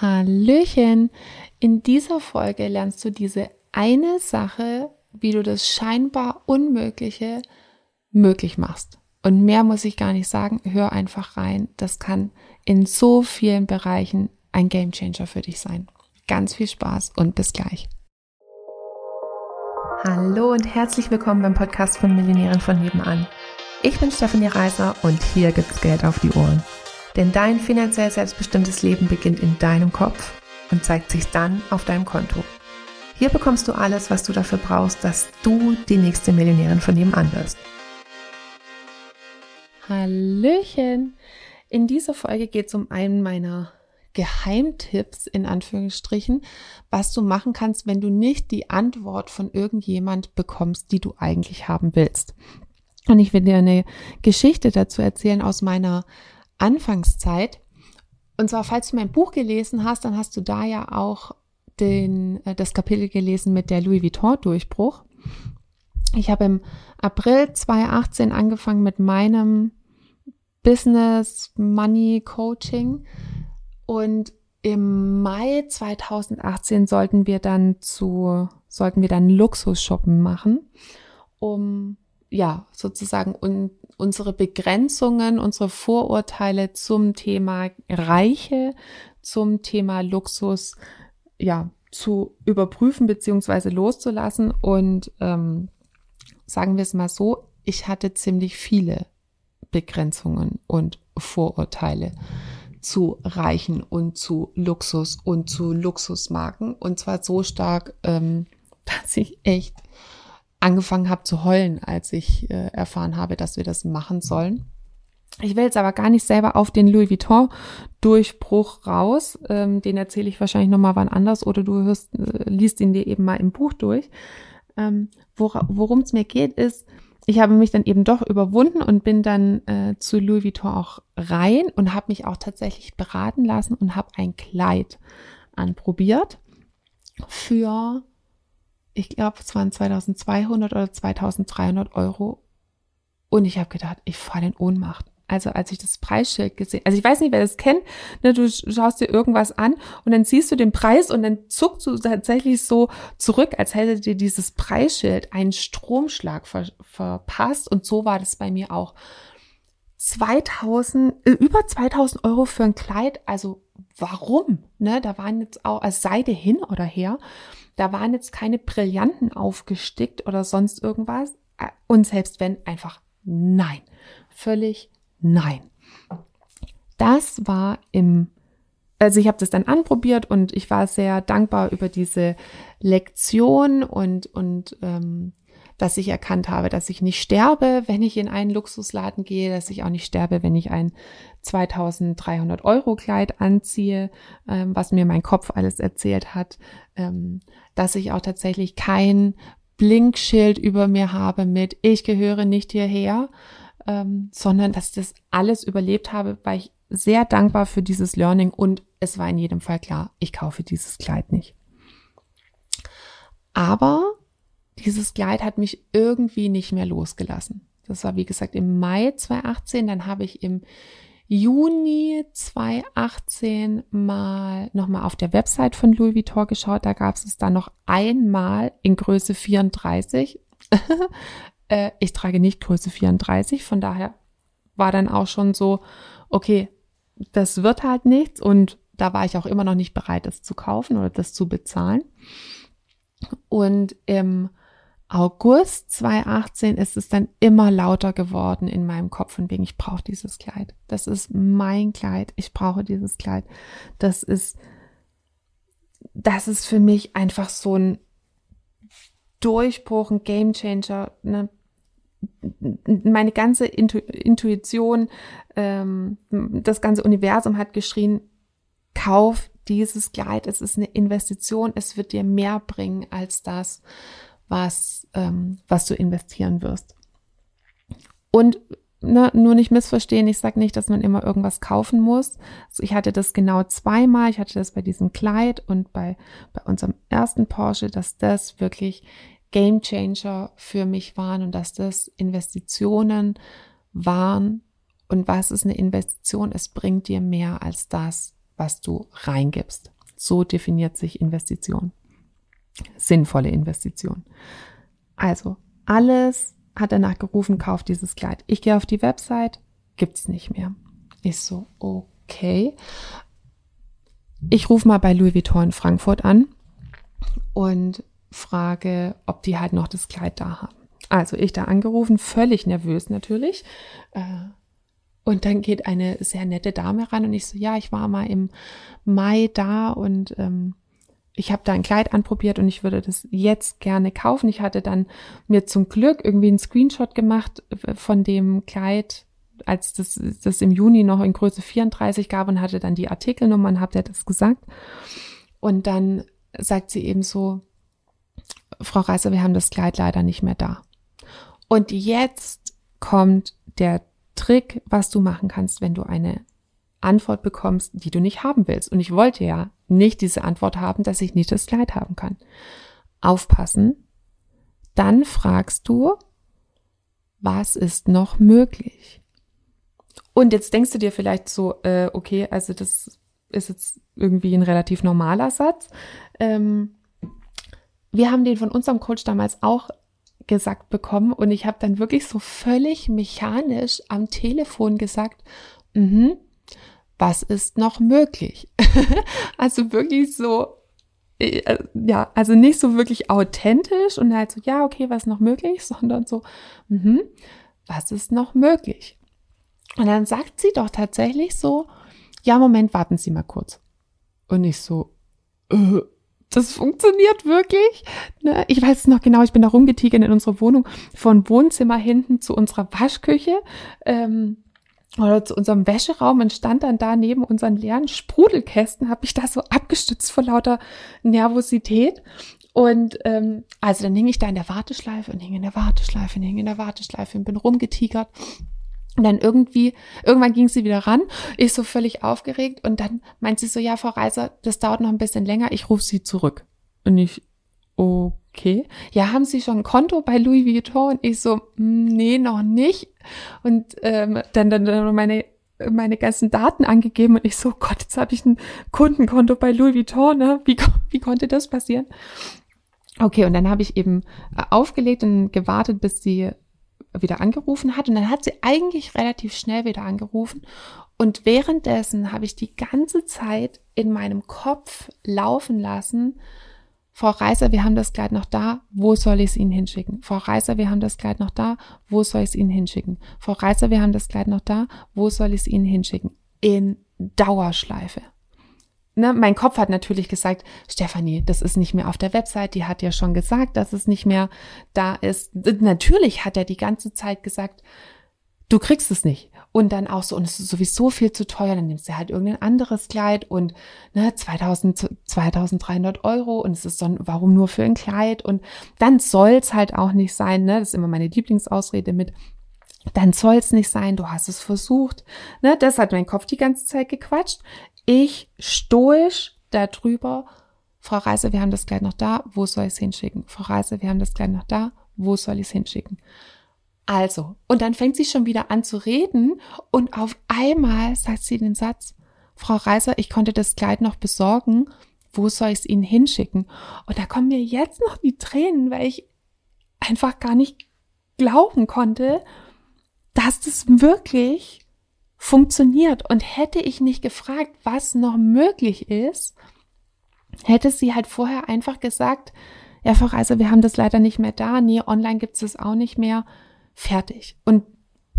Hallöchen! In dieser Folge lernst du diese eine Sache, wie du das scheinbar Unmögliche möglich machst. Und mehr muss ich gar nicht sagen. Hör einfach rein. Das kann in so vielen Bereichen ein Gamechanger für dich sein. Ganz viel Spaß und bis gleich. Hallo und herzlich willkommen beim Podcast von Millionären von nebenan. Ich bin Stefanie Reiser und hier gibt's Geld auf die Ohren. Denn dein finanziell selbstbestimmtes Leben beginnt in deinem Kopf und zeigt sich dann auf deinem Konto. Hier bekommst du alles, was du dafür brauchst, dass du die nächste Millionärin von nebenan wirst. Hallöchen! In dieser Folge geht es um einen meiner Geheimtipps in Anführungsstrichen, was du machen kannst, wenn du nicht die Antwort von irgendjemand bekommst, die du eigentlich haben willst. Und ich will dir eine Geschichte dazu erzählen aus meiner Anfangszeit. Und zwar, falls du mein Buch gelesen hast, dann hast du da ja auch den, äh, das Kapitel gelesen mit der Louis Vuitton-Durchbruch. Ich habe im April 2018 angefangen mit meinem Business Money Coaching und im Mai 2018 sollten wir dann zu, sollten wir dann Luxus-Shoppen machen, um ja, sozusagen un, unsere Begrenzungen, unsere Vorurteile zum Thema Reiche, zum Thema Luxus, ja, zu überprüfen beziehungsweise loszulassen. Und ähm, sagen wir es mal so, ich hatte ziemlich viele Begrenzungen und Vorurteile zu Reichen und zu Luxus und zu Luxusmarken. Und zwar so stark, ähm, dass ich echt angefangen habe zu heulen, als ich äh, erfahren habe, dass wir das machen sollen. Ich will jetzt aber gar nicht selber auf den Louis Vuitton Durchbruch raus. Ähm, den erzähle ich wahrscheinlich nochmal wann anders oder du hörst, äh, liest ihn dir eben mal im Buch durch. Ähm, wor Worum es mir geht, ist, ich habe mich dann eben doch überwunden und bin dann äh, zu Louis Vuitton auch rein und habe mich auch tatsächlich beraten lassen und habe ein Kleid anprobiert für ich glaube, es waren 2200 oder 2300 Euro. Und ich habe gedacht, ich falle in Ohnmacht. Also als ich das Preisschild gesehen, also ich weiß nicht, wer das kennt, ne, du schaust dir irgendwas an und dann siehst du den Preis und dann zuckst du tatsächlich so zurück, als hätte dir dieses Preisschild einen Stromschlag ver verpasst und so war das bei mir auch. 2000, äh, über 2000 Euro für ein Kleid, also warum? Ne, da waren jetzt auch, als Seide hin oder her. Da waren jetzt keine Brillanten aufgestickt oder sonst irgendwas. Und selbst wenn, einfach nein. Völlig nein. Das war im, also ich habe das dann anprobiert und ich war sehr dankbar über diese Lektion und, und ähm, dass ich erkannt habe, dass ich nicht sterbe, wenn ich in einen Luxusladen gehe, dass ich auch nicht sterbe, wenn ich ein 2300 Euro Kleid anziehe, ähm, was mir mein Kopf alles erzählt hat, ähm, dass ich auch tatsächlich kein Blinkschild über mir habe mit ich gehöre nicht hierher, ähm, sondern dass ich das alles überlebt habe, weil ich sehr dankbar für dieses Learning und es war in jedem Fall klar, ich kaufe dieses Kleid nicht. Aber dieses Kleid hat mich irgendwie nicht mehr losgelassen. Das war, wie gesagt, im Mai 2018. Dann habe ich im Juni 2018 mal nochmal auf der Website von Louis Vuitton geschaut. Da gab es dann noch einmal in Größe 34. äh, ich trage nicht Größe 34, von daher war dann auch schon so, okay, das wird halt nichts und da war ich auch immer noch nicht bereit, das zu kaufen oder das zu bezahlen. Und im August 2018 ist es dann immer lauter geworden in meinem Kopf und wegen, ich brauche dieses Kleid. Das ist mein Kleid. Ich brauche dieses Kleid. Das ist, das ist für mich einfach so ein Durchbruch, ein Gamechanger. Ne? Meine ganze Intu Intuition, ähm, das ganze Universum hat geschrien, kauf dieses Kleid. Es ist eine Investition. Es wird dir mehr bringen als das was, ähm, was du investieren wirst. Und ne, nur nicht missverstehen, ich sage nicht, dass man immer irgendwas kaufen muss. Also ich hatte das genau zweimal. Ich hatte das bei diesem Kleid und bei, bei unserem ersten Porsche, dass das wirklich Game Changer für mich waren und dass das Investitionen waren. Und was ist eine Investition? Es bringt dir mehr als das, was du reingibst. So definiert sich Investition. Sinnvolle Investition. Also, alles hat danach gerufen, kauf dieses Kleid. Ich gehe auf die Website, gibt's nicht mehr. Ich so, okay. Ich rufe mal bei Louis Vuitton in Frankfurt an und frage, ob die halt noch das Kleid da haben. Also ich da angerufen, völlig nervös natürlich. Äh, und dann geht eine sehr nette Dame ran und ich so, ja, ich war mal im Mai da und ähm, ich habe da ein Kleid anprobiert und ich würde das jetzt gerne kaufen. Ich hatte dann mir zum Glück irgendwie einen Screenshot gemacht äh, von dem Kleid, als das, das im Juni noch in Größe 34 gab und hatte dann die Artikelnummer und habt ihr das gesagt. Und dann sagt sie eben so, Frau Reiser, wir haben das Kleid leider nicht mehr da. Und jetzt kommt der Trick, was du machen kannst, wenn du eine Antwort bekommst, die du nicht haben willst. Und ich wollte ja nicht diese Antwort haben, dass ich nicht das Kleid haben kann. Aufpassen. Dann fragst du, was ist noch möglich? Und jetzt denkst du dir vielleicht so, äh, okay, also das ist jetzt irgendwie ein relativ normaler Satz. Ähm, wir haben den von unserem Coach damals auch gesagt bekommen und ich habe dann wirklich so völlig mechanisch am Telefon gesagt, mhm, was ist noch möglich? also wirklich so, äh, ja, also nicht so wirklich authentisch und halt so, ja, okay, was noch möglich, sondern so, mhm, was ist noch möglich? Und dann sagt sie doch tatsächlich so, ja, Moment, warten Sie mal kurz. Und ich so, äh, das funktioniert wirklich. Ne? Ich weiß noch genau, ich bin da rumgetigert in unserer Wohnung, von Wohnzimmer hinten zu unserer Waschküche. Ähm, oder zu unserem Wäscheraum und stand dann da neben unseren leeren Sprudelkästen, habe ich da so abgestützt vor lauter Nervosität. Und ähm, also dann hing ich da in der Warteschleife und hing in der Warteschleife und hing in der Warteschleife und bin rumgetigert. Und dann irgendwie, irgendwann ging sie wieder ran, ich so völlig aufgeregt und dann meint sie so, ja, Frau Reiser, das dauert noch ein bisschen länger, ich rufe Sie zurück. Und ich, okay. Ja, haben Sie schon ein Konto bei Louis Vuitton? Und ich so, hm, nee, noch nicht. Und ähm, dann, dann, dann meine meine ganzen Daten angegeben und ich so, Gott, jetzt habe ich ein Kundenkonto bei Louis Vuitton, ne? Wie, wie konnte das passieren? Okay, und dann habe ich eben äh, aufgelegt und gewartet, bis sie wieder angerufen hat. Und dann hat sie eigentlich relativ schnell wieder angerufen. Und währenddessen habe ich die ganze Zeit in meinem Kopf laufen lassen, Frau Reiser, wir haben das Kleid noch da, wo soll ich es Ihnen hinschicken? Frau Reiser, wir haben das Kleid noch da, wo soll ich es Ihnen hinschicken? Frau Reiser, wir haben das Kleid noch da, wo soll ich es Ihnen hinschicken? In Dauerschleife. Ne, mein Kopf hat natürlich gesagt, Stefanie, das ist nicht mehr auf der Website, die hat ja schon gesagt, dass es nicht mehr da ist. Natürlich hat er die ganze Zeit gesagt, du kriegst es nicht. Und dann auch so, und es ist sowieso viel zu teuer, dann nimmst du halt irgendein anderes Kleid und ne, 2000, 2300 Euro und es ist dann, warum nur für ein Kleid? Und dann soll's halt auch nicht sein, ne? Das ist immer meine Lieblingsausrede mit, dann soll's nicht sein, du hast es versucht. Ne, das hat mein Kopf die ganze Zeit gequatscht. Ich stoisch darüber, Frau Reiser, wir haben das Kleid noch da, wo soll ich es hinschicken? Frau Reiser, wir haben das Kleid noch da, wo soll ich es hinschicken? Also, und dann fängt sie schon wieder an zu reden und auf einmal sagt sie den Satz, Frau Reiser, ich konnte das Kleid noch besorgen, wo soll ich es Ihnen hinschicken? Und da kommen mir jetzt noch die Tränen, weil ich einfach gar nicht glauben konnte, dass das wirklich funktioniert. Und hätte ich nicht gefragt, was noch möglich ist, hätte sie halt vorher einfach gesagt, ja, Frau Reiser, wir haben das leider nicht mehr da, nee, online gibt es das auch nicht mehr fertig. Und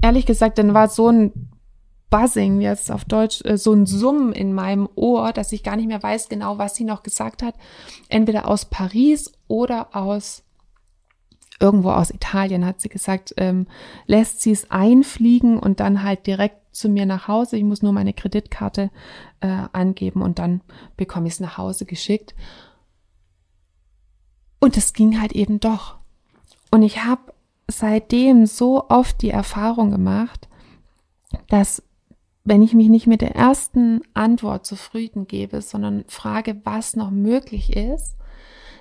ehrlich gesagt, dann war so ein Buzzing, jetzt auf Deutsch, äh, so ein Summen in meinem Ohr, dass ich gar nicht mehr weiß genau, was sie noch gesagt hat. Entweder aus Paris oder aus irgendwo aus Italien hat sie gesagt, ähm, lässt sie es einfliegen und dann halt direkt zu mir nach Hause. Ich muss nur meine Kreditkarte äh, angeben und dann bekomme ich es nach Hause geschickt. Und es ging halt eben doch. Und ich habe seitdem so oft die Erfahrung gemacht, dass wenn ich mich nicht mit der ersten Antwort zufrieden gebe, sondern frage, was noch möglich ist,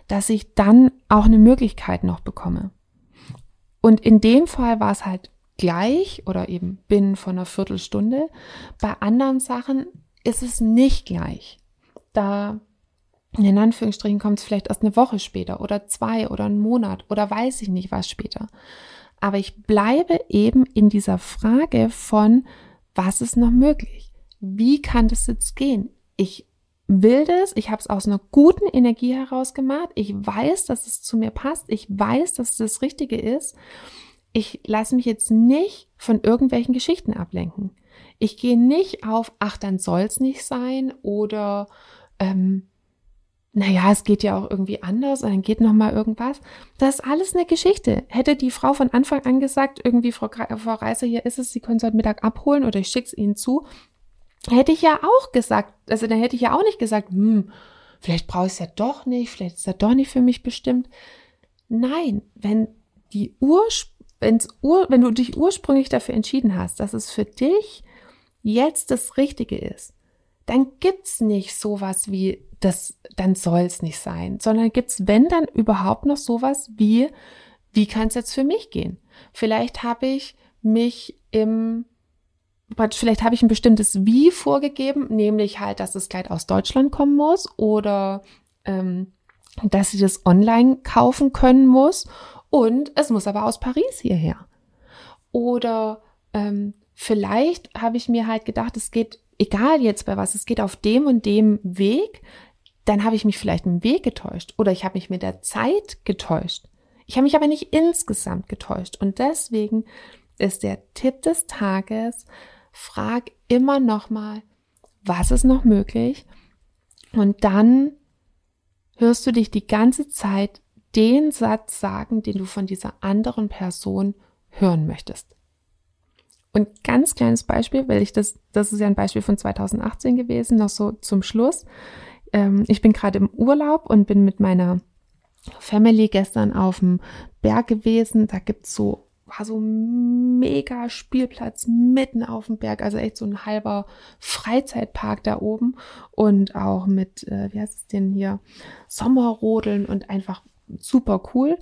dass ich dann auch eine Möglichkeit noch bekomme. Und in dem Fall war es halt gleich oder eben binnen von einer Viertelstunde. Bei anderen Sachen ist es nicht gleich. Da in Anführungsstrichen kommt es vielleicht erst eine Woche später oder zwei oder einen Monat oder weiß ich nicht was später. Aber ich bleibe eben in dieser Frage von, was ist noch möglich? Wie kann das jetzt gehen? Ich will das, ich habe es aus einer guten Energie heraus gemacht. Ich weiß, dass es zu mir passt. Ich weiß, dass es das Richtige ist. Ich lasse mich jetzt nicht von irgendwelchen Geschichten ablenken. Ich gehe nicht auf, ach, dann soll's nicht sein oder ähm, naja, es geht ja auch irgendwie anders und dann geht noch mal irgendwas. Das ist alles eine Geschichte. Hätte die Frau von Anfang an gesagt, irgendwie Frau, Frau Reiser, hier ist es, Sie können es heute Mittag abholen oder ich schick's Ihnen zu, hätte ich ja auch gesagt, also dann hätte ich ja auch nicht gesagt, hm, vielleicht brauche ich es ja doch nicht, vielleicht ist es ja doch nicht für mich bestimmt. Nein, wenn die Urspr wenn's Ur wenn du dich ursprünglich dafür entschieden hast, dass es für dich jetzt das Richtige ist, dann gibt's nicht sowas wie das, dann soll's nicht sein, sondern gibt's, wenn dann überhaupt noch sowas wie, wie kann es jetzt für mich gehen? Vielleicht habe ich mich im vielleicht habe ich ein bestimmtes Wie vorgegeben, nämlich halt, dass es gleich aus Deutschland kommen muss oder ähm, dass ich das online kaufen können muss und es muss aber aus Paris hierher. Oder ähm, vielleicht habe ich mir halt gedacht, es geht, egal jetzt bei was, es geht auf dem und dem Weg, dann habe ich mich vielleicht im Weg getäuscht oder ich habe mich mit der Zeit getäuscht. Ich habe mich aber nicht insgesamt getäuscht. Und deswegen ist der Tipp des Tages, frag immer noch mal, was ist noch möglich? Und dann hörst du dich die ganze Zeit den Satz sagen, den du von dieser anderen Person hören möchtest. Und ganz kleines Beispiel, weil ich das, das ist ja ein Beispiel von 2018 gewesen, noch so zum Schluss. Ähm, ich bin gerade im Urlaub und bin mit meiner Family gestern auf dem Berg gewesen. Da gibt's so war so mega Spielplatz mitten auf dem Berg, also echt so ein halber Freizeitpark da oben und auch mit, äh, wie heißt es denn hier, Sommerrodeln und einfach super cool.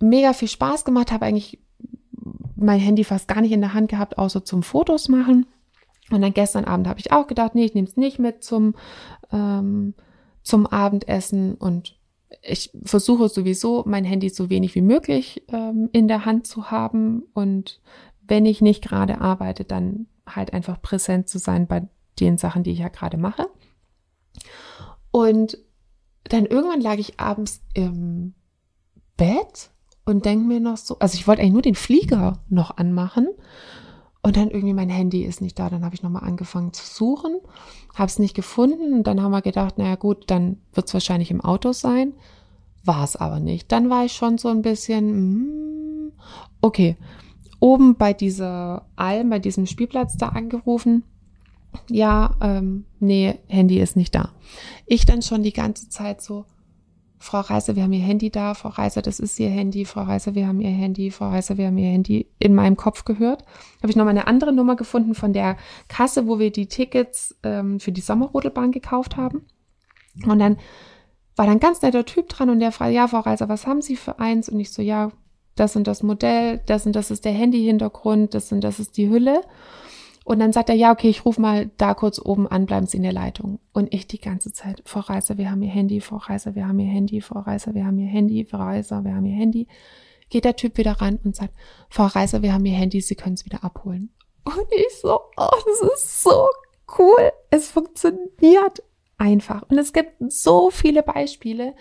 Mega viel Spaß gemacht, habe eigentlich mein Handy fast gar nicht in der Hand gehabt, außer zum Fotos machen. Und dann gestern Abend habe ich auch gedacht, nee, ich nehme es nicht mit zum, ähm, zum Abendessen und ich versuche sowieso, mein Handy so wenig wie möglich ähm, in der Hand zu haben und wenn ich nicht gerade arbeite, dann halt einfach präsent zu sein bei den Sachen, die ich ja gerade mache. Und dann irgendwann lag ich abends im Bett und denke mir noch so, also ich wollte eigentlich nur den Flieger noch anmachen und dann irgendwie mein Handy ist nicht da. Dann habe ich nochmal angefangen zu suchen, habe es nicht gefunden. Und dann haben wir gedacht, naja gut, dann wird es wahrscheinlich im Auto sein. War es aber nicht. Dann war ich schon so ein bisschen, mm, okay, oben bei dieser Alm, bei diesem Spielplatz da angerufen. Ja, ähm, nee, Handy ist nicht da. Ich dann schon die ganze Zeit so, Frau Reiser, wir haben Ihr Handy da, Frau Reiser, das ist Ihr Handy, Frau Reiser, wir haben Ihr Handy, Frau Reiser, wir haben Ihr Handy in meinem Kopf gehört. Habe ich nochmal eine andere Nummer gefunden von der Kasse, wo wir die Tickets ähm, für die Sommerrodelbahn gekauft haben. Und dann war dann ganz netter Typ dran und der fragt, ja, Frau Reiser, was haben Sie für eins? Und ich so, ja, das und das Modell, das und das ist der Handy-Hintergrund, das und das ist die Hülle. Und dann sagt er, ja, okay, ich rufe mal da kurz oben an, bleiben Sie in der Leitung. Und ich die ganze Zeit, Frau Reiser, wir haben Ihr Handy, Frau Reiser, wir haben Ihr Handy, Frau Reiser, wir haben Ihr Handy, Frau Reiser, wir haben Ihr Handy. Geht der Typ wieder ran und sagt, Frau Reiser, wir haben Ihr Handy, Sie können es wieder abholen. Und ich so, oh, das ist so cool. Es funktioniert einfach. Und es gibt so viele Beispiele,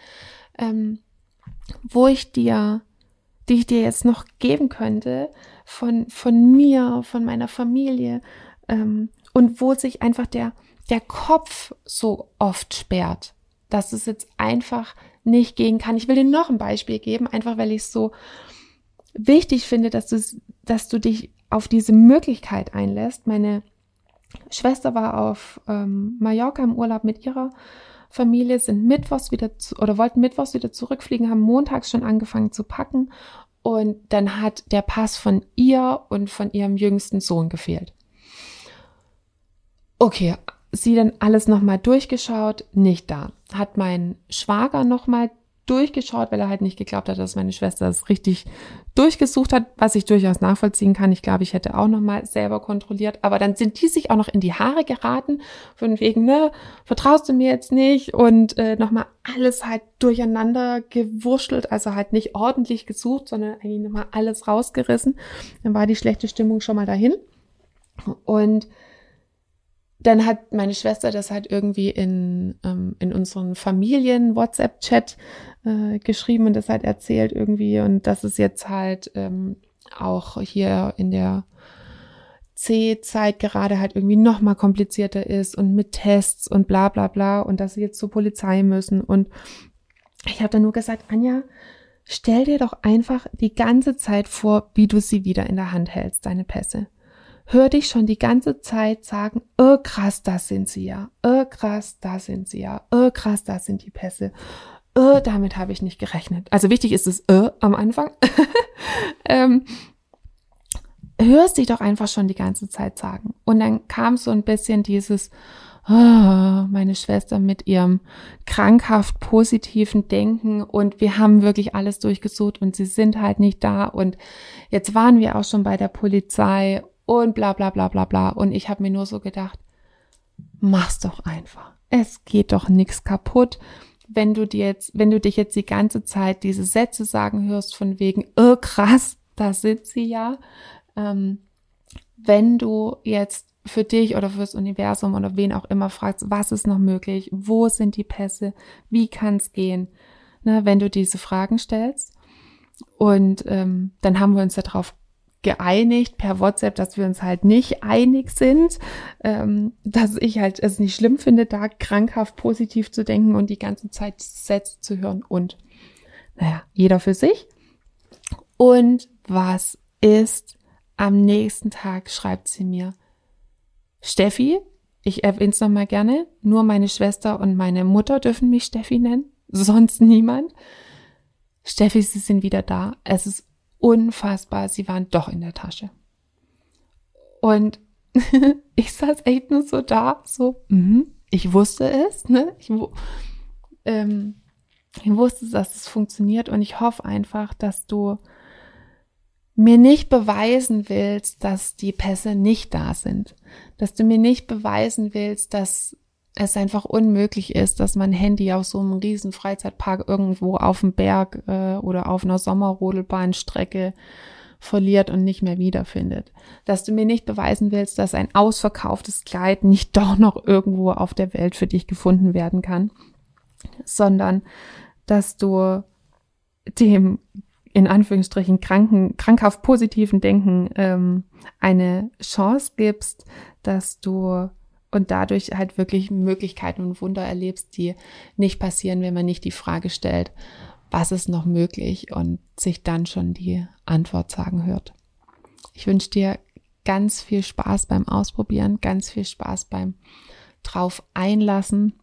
ähm, wo ich dir, die ich dir jetzt noch geben könnte, von, von mir, von meiner Familie ähm, und wo sich einfach der, der Kopf so oft sperrt, dass es jetzt einfach nicht gehen kann. Ich will dir noch ein Beispiel geben, einfach weil ich es so wichtig finde, dass du, dass du dich auf diese Möglichkeit einlässt. Meine Schwester war auf ähm, Mallorca im Urlaub mit ihrer Familie, sind mittwochs wieder zu, oder wollten mittwochs wieder zurückfliegen, haben montags schon angefangen zu packen und dann hat der Pass von ihr und von ihrem jüngsten Sohn gefehlt. Okay, sie dann alles nochmal durchgeschaut, nicht da. Hat mein Schwager nochmal durchgeschaut, weil er halt nicht geglaubt hat, dass meine Schwester es richtig durchgesucht hat, was ich durchaus nachvollziehen kann. Ich glaube, ich hätte auch nochmal selber kontrolliert. Aber dann sind die sich auch noch in die Haare geraten, von wegen, ne, vertraust du mir jetzt nicht? Und äh, nochmal alles halt durcheinander gewurschtelt, also halt nicht ordentlich gesucht, sondern eigentlich nochmal alles rausgerissen. Dann war die schlechte Stimmung schon mal dahin. Und dann hat meine Schwester das halt irgendwie in, ähm, in unseren Familien-WhatsApp-Chat äh, geschrieben und das halt erzählt irgendwie. Und dass es jetzt halt ähm, auch hier in der C-Zeit gerade halt irgendwie noch mal komplizierter ist und mit Tests und bla bla bla. Und dass sie jetzt zur Polizei müssen. Und ich habe dann nur gesagt, Anja, stell dir doch einfach die ganze Zeit vor, wie du sie wieder in der Hand hältst, deine Pässe. Hör dich schon die ganze Zeit sagen, oh krass, das sind sie ja, oh krass, da sind sie ja, oh krass, das sind die Pässe. Oh, damit habe ich nicht gerechnet. Also wichtig ist es äh, am Anfang. ähm, hörst dich doch einfach schon die ganze Zeit sagen. Und dann kam so ein bisschen dieses, oh, meine Schwester mit ihrem krankhaft positiven Denken und wir haben wirklich alles durchgesucht und sie sind halt nicht da und jetzt waren wir auch schon bei der Polizei und bla bla bla bla bla. Und ich habe mir nur so gedacht, mach's doch einfach. Es geht doch nichts kaputt, wenn du dir jetzt, wenn du dich jetzt die ganze Zeit diese Sätze sagen hörst von wegen, oh krass, da sind sie ja. Ähm, wenn du jetzt für dich oder fürs Universum oder wen auch immer fragst, was ist noch möglich, wo sind die Pässe, wie kann es gehen, ne, wenn du diese Fragen stellst. Und ähm, dann haben wir uns darauf geeinigt per WhatsApp, dass wir uns halt nicht einig sind, ähm, dass ich halt es nicht schlimm finde, da krankhaft positiv zu denken und die ganze Zeit Sätze zu hören und naja, jeder für sich. Und was ist am nächsten Tag, schreibt sie mir, Steffi, ich erwähne es nochmal gerne, nur meine Schwester und meine Mutter dürfen mich Steffi nennen, sonst niemand. Steffi, Sie sind wieder da. Es ist unfassbar, sie waren doch in der Tasche. Und ich saß echt nur so da, so, mm, ich wusste es, ne? Ich, ähm, ich wusste, dass es funktioniert und ich hoffe einfach, dass du mir nicht beweisen willst, dass die Pässe nicht da sind, dass du mir nicht beweisen willst, dass es einfach unmöglich ist, dass mein Handy auf so einem riesen Freizeitpark irgendwo auf dem Berg äh, oder auf einer Sommerrodelbahnstrecke verliert und nicht mehr wiederfindet. Dass du mir nicht beweisen willst, dass ein ausverkauftes Kleid nicht doch noch irgendwo auf der Welt für dich gefunden werden kann, sondern dass du dem in Anführungsstrichen kranken, krankhaft positiven Denken ähm, eine Chance gibst, dass du und dadurch halt wirklich Möglichkeiten und Wunder erlebst, die nicht passieren, wenn man nicht die Frage stellt, was ist noch möglich und sich dann schon die Antwort sagen hört. Ich wünsche dir ganz viel Spaß beim Ausprobieren, ganz viel Spaß beim drauf einlassen.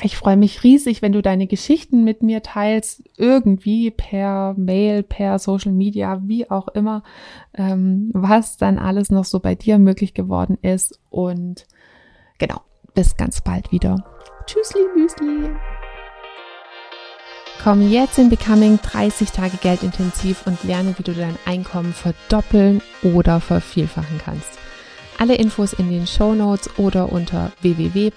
Ich freue mich riesig, wenn du deine Geschichten mit mir teilst, irgendwie per Mail, per Social Media, wie auch immer, ähm, was dann alles noch so bei dir möglich geworden ist und Genau, bis ganz bald wieder. Tschüssli, Müsli. Komm jetzt in Becoming 30 Tage Geldintensiv und lerne, wie du dein Einkommen verdoppeln oder vervielfachen kannst. Alle Infos in den Show Notes oder unter www.m-vn.de.